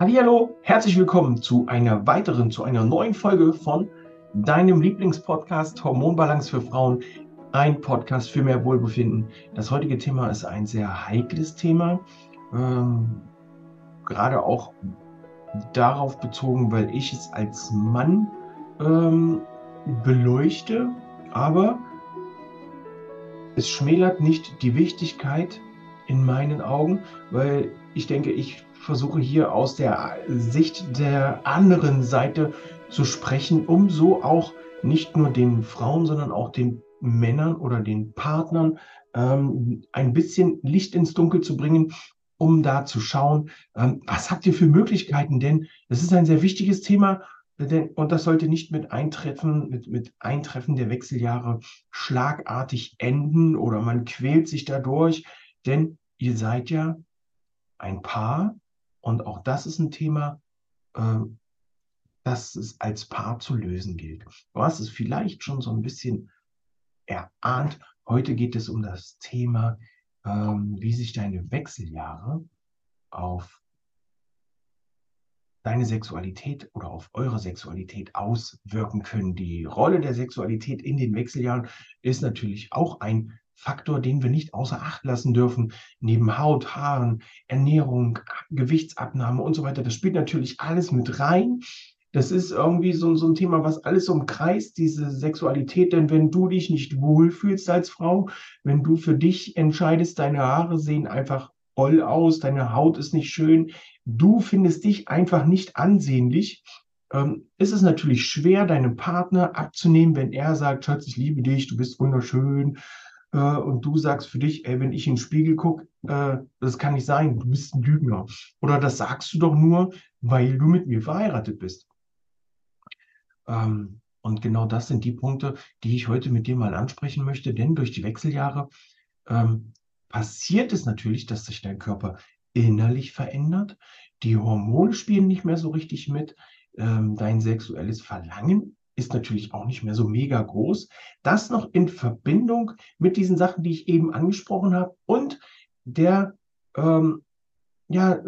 Hallo, herzlich willkommen zu einer weiteren, zu einer neuen Folge von deinem Lieblingspodcast Hormonbalance für Frauen, ein Podcast für mehr Wohlbefinden. Das heutige Thema ist ein sehr heikles Thema, ähm, gerade auch darauf bezogen, weil ich es als Mann ähm, beleuchte, aber es schmälert nicht die Wichtigkeit in meinen Augen, weil ich denke, ich versuche hier aus der Sicht der anderen Seite zu sprechen, um so auch nicht nur den Frauen, sondern auch den Männern oder den Partnern ähm, ein bisschen Licht ins Dunkel zu bringen, um da zu schauen, ähm, was habt ihr für Möglichkeiten? Denn das ist ein sehr wichtiges Thema denn, und das sollte nicht mit Eintreffen, mit, mit Eintreffen der Wechseljahre schlagartig enden oder man quält sich dadurch, denn ihr seid ja ein Paar und auch das ist ein Thema, äh, das es als Paar zu lösen gilt. Du hast es vielleicht schon so ein bisschen erahnt. Heute geht es um das Thema, ähm, wie sich deine Wechseljahre auf deine Sexualität oder auf eure Sexualität auswirken können. Die Rolle der Sexualität in den Wechseljahren ist natürlich auch ein Faktor, den wir nicht außer Acht lassen dürfen. Neben Haut, Haaren, Ernährung, Gewichtsabnahme und so weiter. Das spielt natürlich alles mit rein. Das ist irgendwie so, so ein Thema, was alles umkreist, diese Sexualität. Denn wenn du dich nicht wohlfühlst als Frau, wenn du für dich entscheidest, deine Haare sehen einfach oll aus, deine Haut ist nicht schön, du findest dich einfach nicht ansehnlich, ähm, ist es natürlich schwer, deinem Partner abzunehmen, wenn er sagt, Schatz, ich liebe dich, du bist wunderschön. Äh, und du sagst für dich, ey, wenn ich in den Spiegel gucke, äh, das kann nicht sein, du bist ein Lügner. Oder das sagst du doch nur, weil du mit mir verheiratet bist. Ähm, und genau das sind die Punkte, die ich heute mit dir mal ansprechen möchte, denn durch die Wechseljahre ähm, passiert es natürlich, dass sich dein Körper innerlich verändert. Die Hormone spielen nicht mehr so richtig mit. Ähm, dein sexuelles Verlangen ist natürlich auch nicht mehr so mega groß. Das noch in Verbindung mit diesen Sachen, die ich eben angesprochen habe und der, ähm, ja,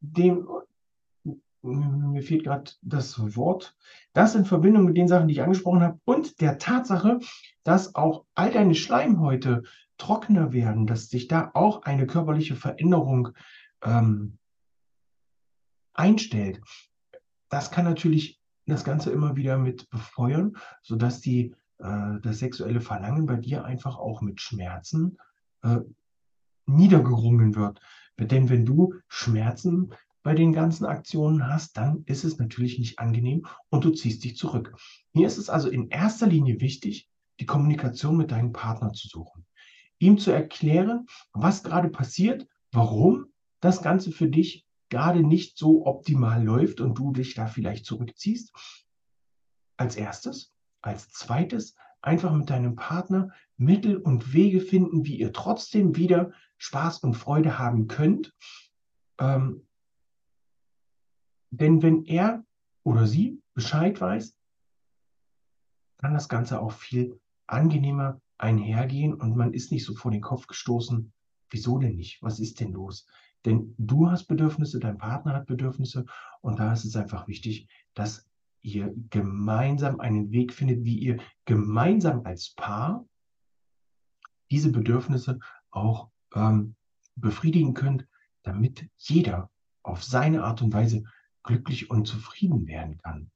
dem, mir fehlt gerade das Wort, das in Verbindung mit den Sachen, die ich angesprochen habe und der Tatsache, dass auch all deine Schleimhäute trockener werden, dass sich da auch eine körperliche Veränderung ähm, einstellt. Das kann natürlich das Ganze immer wieder mit befeuern, sodass die, äh, das sexuelle Verlangen bei dir einfach auch mit Schmerzen äh, niedergerungen wird. Denn wenn du Schmerzen bei den ganzen Aktionen hast, dann ist es natürlich nicht angenehm und du ziehst dich zurück. Hier ist es also in erster Linie wichtig, die Kommunikation mit deinem Partner zu suchen ihm zu erklären, was gerade passiert, warum das Ganze für dich gerade nicht so optimal läuft und du dich da vielleicht zurückziehst. Als erstes. Als zweites, einfach mit deinem Partner Mittel und Wege finden, wie ihr trotzdem wieder Spaß und Freude haben könnt. Ähm, denn wenn er oder sie Bescheid weiß, kann das Ganze auch viel angenehmer einhergehen und man ist nicht so vor den Kopf gestoßen, wieso denn nicht? Was ist denn los? Denn du hast Bedürfnisse, dein Partner hat Bedürfnisse und da ist es einfach wichtig, dass ihr gemeinsam einen Weg findet, wie ihr gemeinsam als Paar diese Bedürfnisse auch ähm, befriedigen könnt, damit jeder auf seine Art und Weise glücklich und zufrieden werden kann.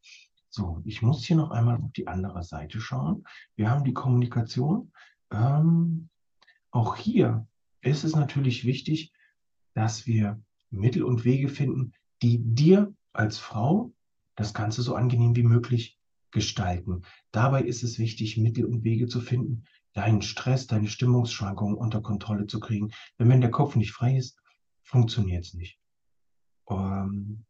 So, ich muss hier noch einmal auf die andere Seite schauen. Wir haben die Kommunikation. Ähm, auch hier ist es natürlich wichtig, dass wir Mittel und Wege finden, die dir als Frau das Ganze so angenehm wie möglich gestalten. Dabei ist es wichtig, Mittel und Wege zu finden, deinen Stress, deine Stimmungsschwankungen unter Kontrolle zu kriegen. Denn wenn der Kopf nicht frei ist, funktioniert es nicht. Ähm,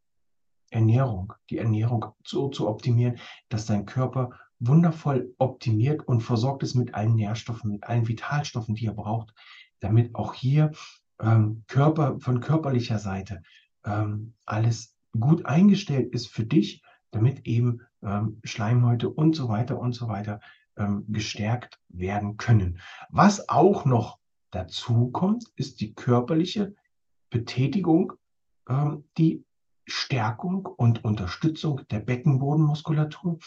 Ernährung, die Ernährung so zu optimieren, dass dein Körper wundervoll optimiert und versorgt ist mit allen Nährstoffen, mit allen Vitalstoffen, die er braucht, damit auch hier ähm, Körper von körperlicher Seite ähm, alles gut eingestellt ist für dich, damit eben ähm, Schleimhäute und so weiter und so weiter ähm, gestärkt werden können. Was auch noch dazu kommt, ist die körperliche Betätigung, ähm, die Stärkung und Unterstützung der Beckenbodenmuskulatur.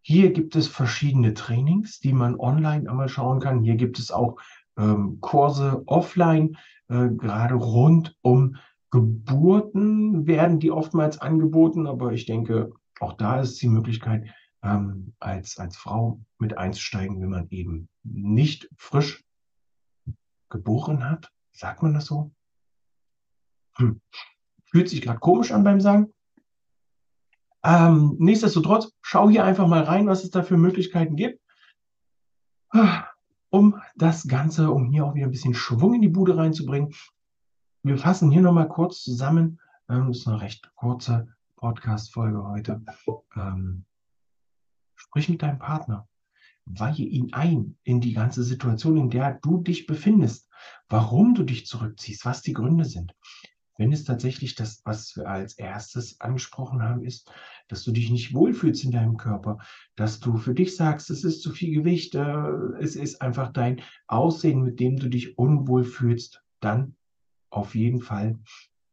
Hier gibt es verschiedene Trainings, die man online einmal schauen kann. Hier gibt es auch ähm, Kurse offline, äh, gerade rund um Geburten werden die oftmals angeboten, aber ich denke, auch da ist die Möglichkeit, ähm, als, als Frau mit einzusteigen, wenn man eben nicht frisch geboren hat. Sagt man das so? Hm. Fühlt sich gerade komisch an beim Sagen. Ähm, nichtsdestotrotz, schau hier einfach mal rein, was es da für Möglichkeiten gibt. Um das Ganze, um hier auch wieder ein bisschen Schwung in die Bude reinzubringen. Wir fassen hier nochmal kurz zusammen. Ähm, das ist eine recht kurze Podcast-Folge heute. Ähm, sprich mit deinem Partner. Weihe ihn ein in die ganze Situation, in der du dich befindest. Warum du dich zurückziehst, was die Gründe sind. Wenn es tatsächlich das, was wir als erstes angesprochen haben, ist, dass du dich nicht wohlfühlst in deinem Körper, dass du für dich sagst, es ist zu viel Gewicht, äh, es ist einfach dein Aussehen, mit dem du dich unwohl fühlst, dann auf jeden Fall,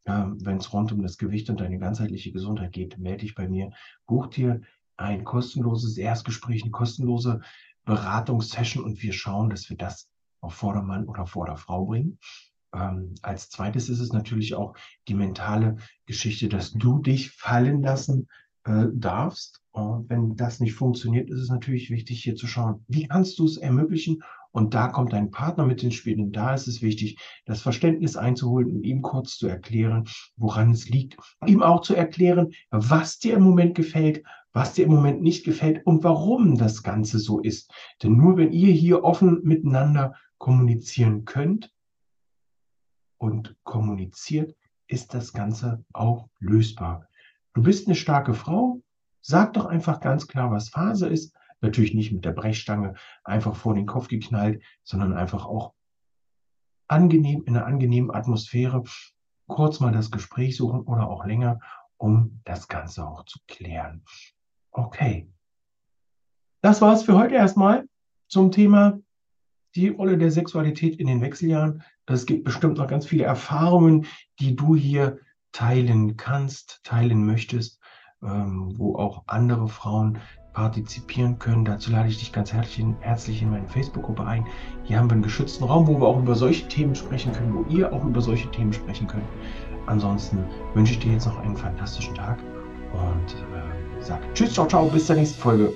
äh, wenn es rund um das Gewicht und deine ganzheitliche Gesundheit geht, melde dich bei mir, buch dir ein kostenloses Erstgespräch, eine kostenlose Beratungssession und wir schauen, dass wir das auf Vordermann oder Vorderfrau bringen. Ähm, als zweites ist es natürlich auch die mentale Geschichte, dass du dich fallen lassen äh, darfst. Und wenn das nicht funktioniert, ist es natürlich wichtig, hier zu schauen, wie kannst du es ermöglichen? Und da kommt dein Partner mit ins Spiel. Und da ist es wichtig, das Verständnis einzuholen und ihm kurz zu erklären, woran es liegt. Ihm auch zu erklären, was dir im Moment gefällt, was dir im Moment nicht gefällt und warum das Ganze so ist. Denn nur wenn ihr hier offen miteinander kommunizieren könnt, und kommuniziert, ist das Ganze auch lösbar. Du bist eine starke Frau, sag doch einfach ganz klar, was Phase ist. Natürlich nicht mit der Brechstange einfach vor den Kopf geknallt, sondern einfach auch angenehm, in einer angenehmen Atmosphäre kurz mal das Gespräch suchen oder auch länger, um das Ganze auch zu klären. Okay. Das war's für heute erstmal zum Thema die Rolle der Sexualität in den Wechseljahren. Es gibt bestimmt noch ganz viele Erfahrungen, die du hier teilen kannst, teilen möchtest, ähm, wo auch andere Frauen partizipieren können. Dazu lade ich dich ganz herzlich in, herzlich in meine Facebook-Gruppe ein. Hier haben wir einen geschützten Raum, wo wir auch über solche Themen sprechen können, wo ihr auch über solche Themen sprechen könnt. Ansonsten wünsche ich dir jetzt noch einen fantastischen Tag und äh, sage Tschüss, ciao, ciao, bis zur nächsten Folge.